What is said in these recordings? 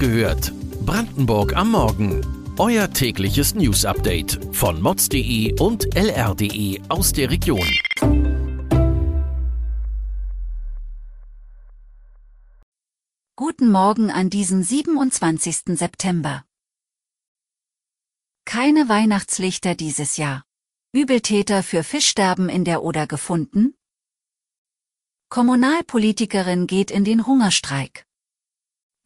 gehört. Brandenburg am Morgen. Euer tägliches News-Update von mods.de und lr.de aus der Region. Guten Morgen an diesem 27. September. Keine Weihnachtslichter dieses Jahr. Übeltäter für Fischsterben in der Oder gefunden? Kommunalpolitikerin geht in den Hungerstreik.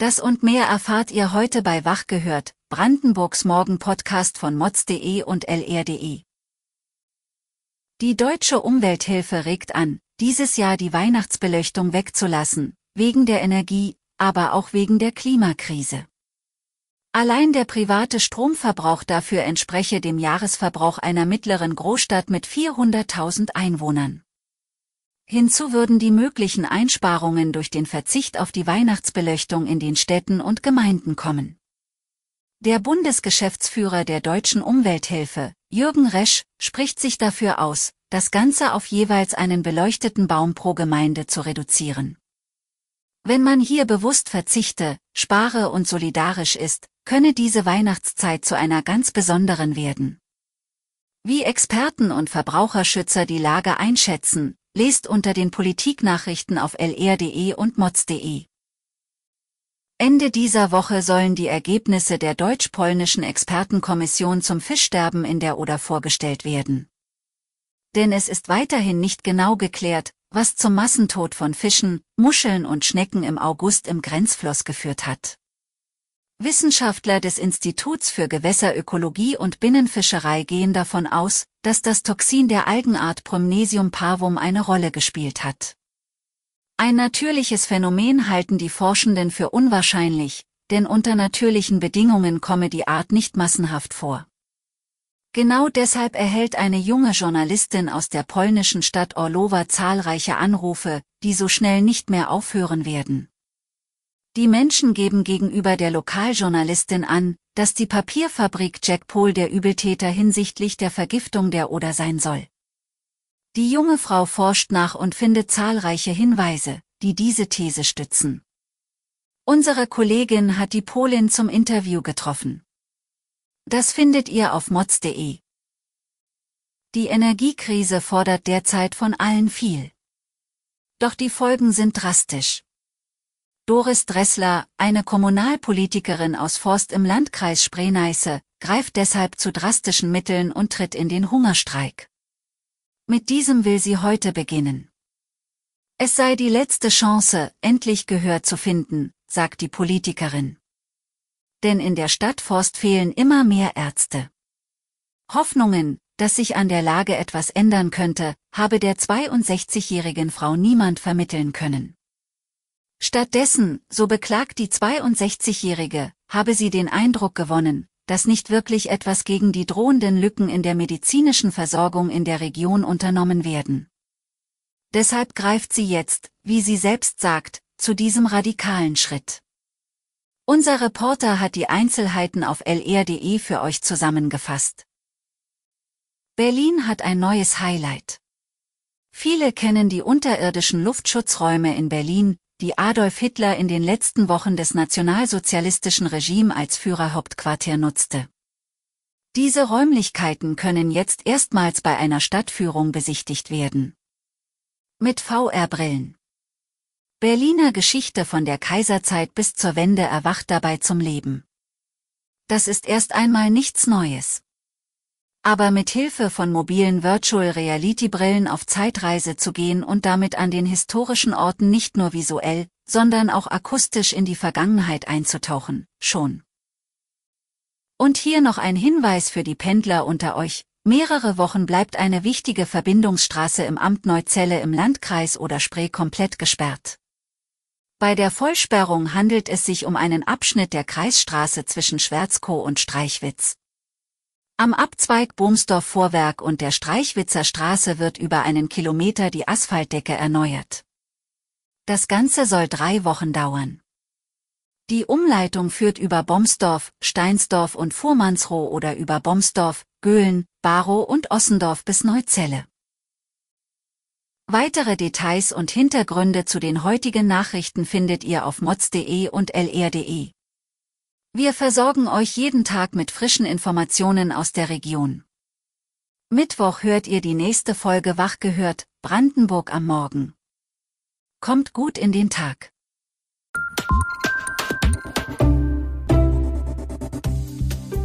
Das und mehr erfahrt ihr heute bei Wach gehört, Brandenburgs Morgen-Podcast von mods.de und lr.de. Die Deutsche Umwelthilfe regt an, dieses Jahr die Weihnachtsbeleuchtung wegzulassen, wegen der Energie, aber auch wegen der Klimakrise. Allein der private Stromverbrauch dafür entspreche dem Jahresverbrauch einer mittleren Großstadt mit 400.000 Einwohnern. Hinzu würden die möglichen Einsparungen durch den Verzicht auf die Weihnachtsbeleuchtung in den Städten und Gemeinden kommen. Der Bundesgeschäftsführer der Deutschen Umwelthilfe, Jürgen Resch, spricht sich dafür aus, das Ganze auf jeweils einen beleuchteten Baum pro Gemeinde zu reduzieren. Wenn man hier bewusst verzichte, spare und solidarisch ist, könne diese Weihnachtszeit zu einer ganz besonderen werden. Wie Experten und Verbraucherschützer die Lage einschätzen, lest unter den Politiknachrichten auf lr.de und mods.de. Ende dieser Woche sollen die Ergebnisse der deutsch-polnischen Expertenkommission zum Fischsterben in der Oder vorgestellt werden. Denn es ist weiterhin nicht genau geklärt, was zum Massentod von Fischen, Muscheln und Schnecken im August im Grenzfloss geführt hat. Wissenschaftler des Instituts für Gewässerökologie und Binnenfischerei gehen davon aus, dass das Toxin der Algenart Prymnesium parvum eine Rolle gespielt hat. Ein natürliches Phänomen halten die Forschenden für unwahrscheinlich, denn unter natürlichen Bedingungen komme die Art nicht massenhaft vor. Genau deshalb erhält eine junge Journalistin aus der polnischen Stadt Orlowa zahlreiche Anrufe, die so schnell nicht mehr aufhören werden. Die Menschen geben gegenüber der Lokaljournalistin an, dass die Papierfabrik Jack Pol der Übeltäter hinsichtlich der Vergiftung der Oder sein soll. Die junge Frau forscht nach und findet zahlreiche Hinweise, die diese These stützen. Unsere Kollegin hat die Polin zum Interview getroffen. Das findet ihr auf mods.de. Die Energiekrise fordert derzeit von allen viel. Doch die Folgen sind drastisch. Doris Dressler, eine Kommunalpolitikerin aus Forst im Landkreis Spree-Neiße, greift deshalb zu drastischen Mitteln und tritt in den Hungerstreik. Mit diesem will sie heute beginnen. Es sei die letzte Chance, endlich Gehör zu finden, sagt die Politikerin. Denn in der Stadt Forst fehlen immer mehr Ärzte. Hoffnungen, dass sich an der Lage etwas ändern könnte, habe der 62-jährigen Frau niemand vermitteln können. Stattdessen, so beklagt die 62-Jährige, habe sie den Eindruck gewonnen, dass nicht wirklich etwas gegen die drohenden Lücken in der medizinischen Versorgung in der Region unternommen werden. Deshalb greift sie jetzt, wie sie selbst sagt, zu diesem radikalen Schritt. Unser Reporter hat die Einzelheiten auf lr.de für euch zusammengefasst. Berlin hat ein neues Highlight. Viele kennen die unterirdischen Luftschutzräume in Berlin, die Adolf Hitler in den letzten Wochen des nationalsozialistischen Regimes als Führerhauptquartier nutzte. Diese Räumlichkeiten können jetzt erstmals bei einer Stadtführung besichtigt werden. Mit VR-Brillen. Berliner Geschichte von der Kaiserzeit bis zur Wende erwacht dabei zum Leben. Das ist erst einmal nichts Neues aber mit Hilfe von mobilen Virtual Reality Brillen auf Zeitreise zu gehen und damit an den historischen Orten nicht nur visuell, sondern auch akustisch in die Vergangenheit einzutauchen, schon. Und hier noch ein Hinweis für die Pendler unter euch. Mehrere Wochen bleibt eine wichtige Verbindungsstraße im Amt Neuzelle im Landkreis oder Spree komplett gesperrt. Bei der Vollsperrung handelt es sich um einen Abschnitt der Kreisstraße zwischen Schwärzkow und Streichwitz. Am Abzweig Bohmsdorf-Vorwerk und der Streichwitzer Straße wird über einen Kilometer die Asphaltdecke erneuert. Das Ganze soll drei Wochen dauern. Die Umleitung führt über Bomsdorf, Steinsdorf und Fuhrmannsroh oder über Bomsdorf, Göhlen, Barow und Ossendorf bis Neuzelle. Weitere Details und Hintergründe zu den heutigen Nachrichten findet ihr auf mods.de und lr.de. Wir versorgen euch jeden Tag mit frischen Informationen aus der Region. Mittwoch hört ihr die nächste Folge Wach gehört, Brandenburg am Morgen. Kommt gut in den Tag.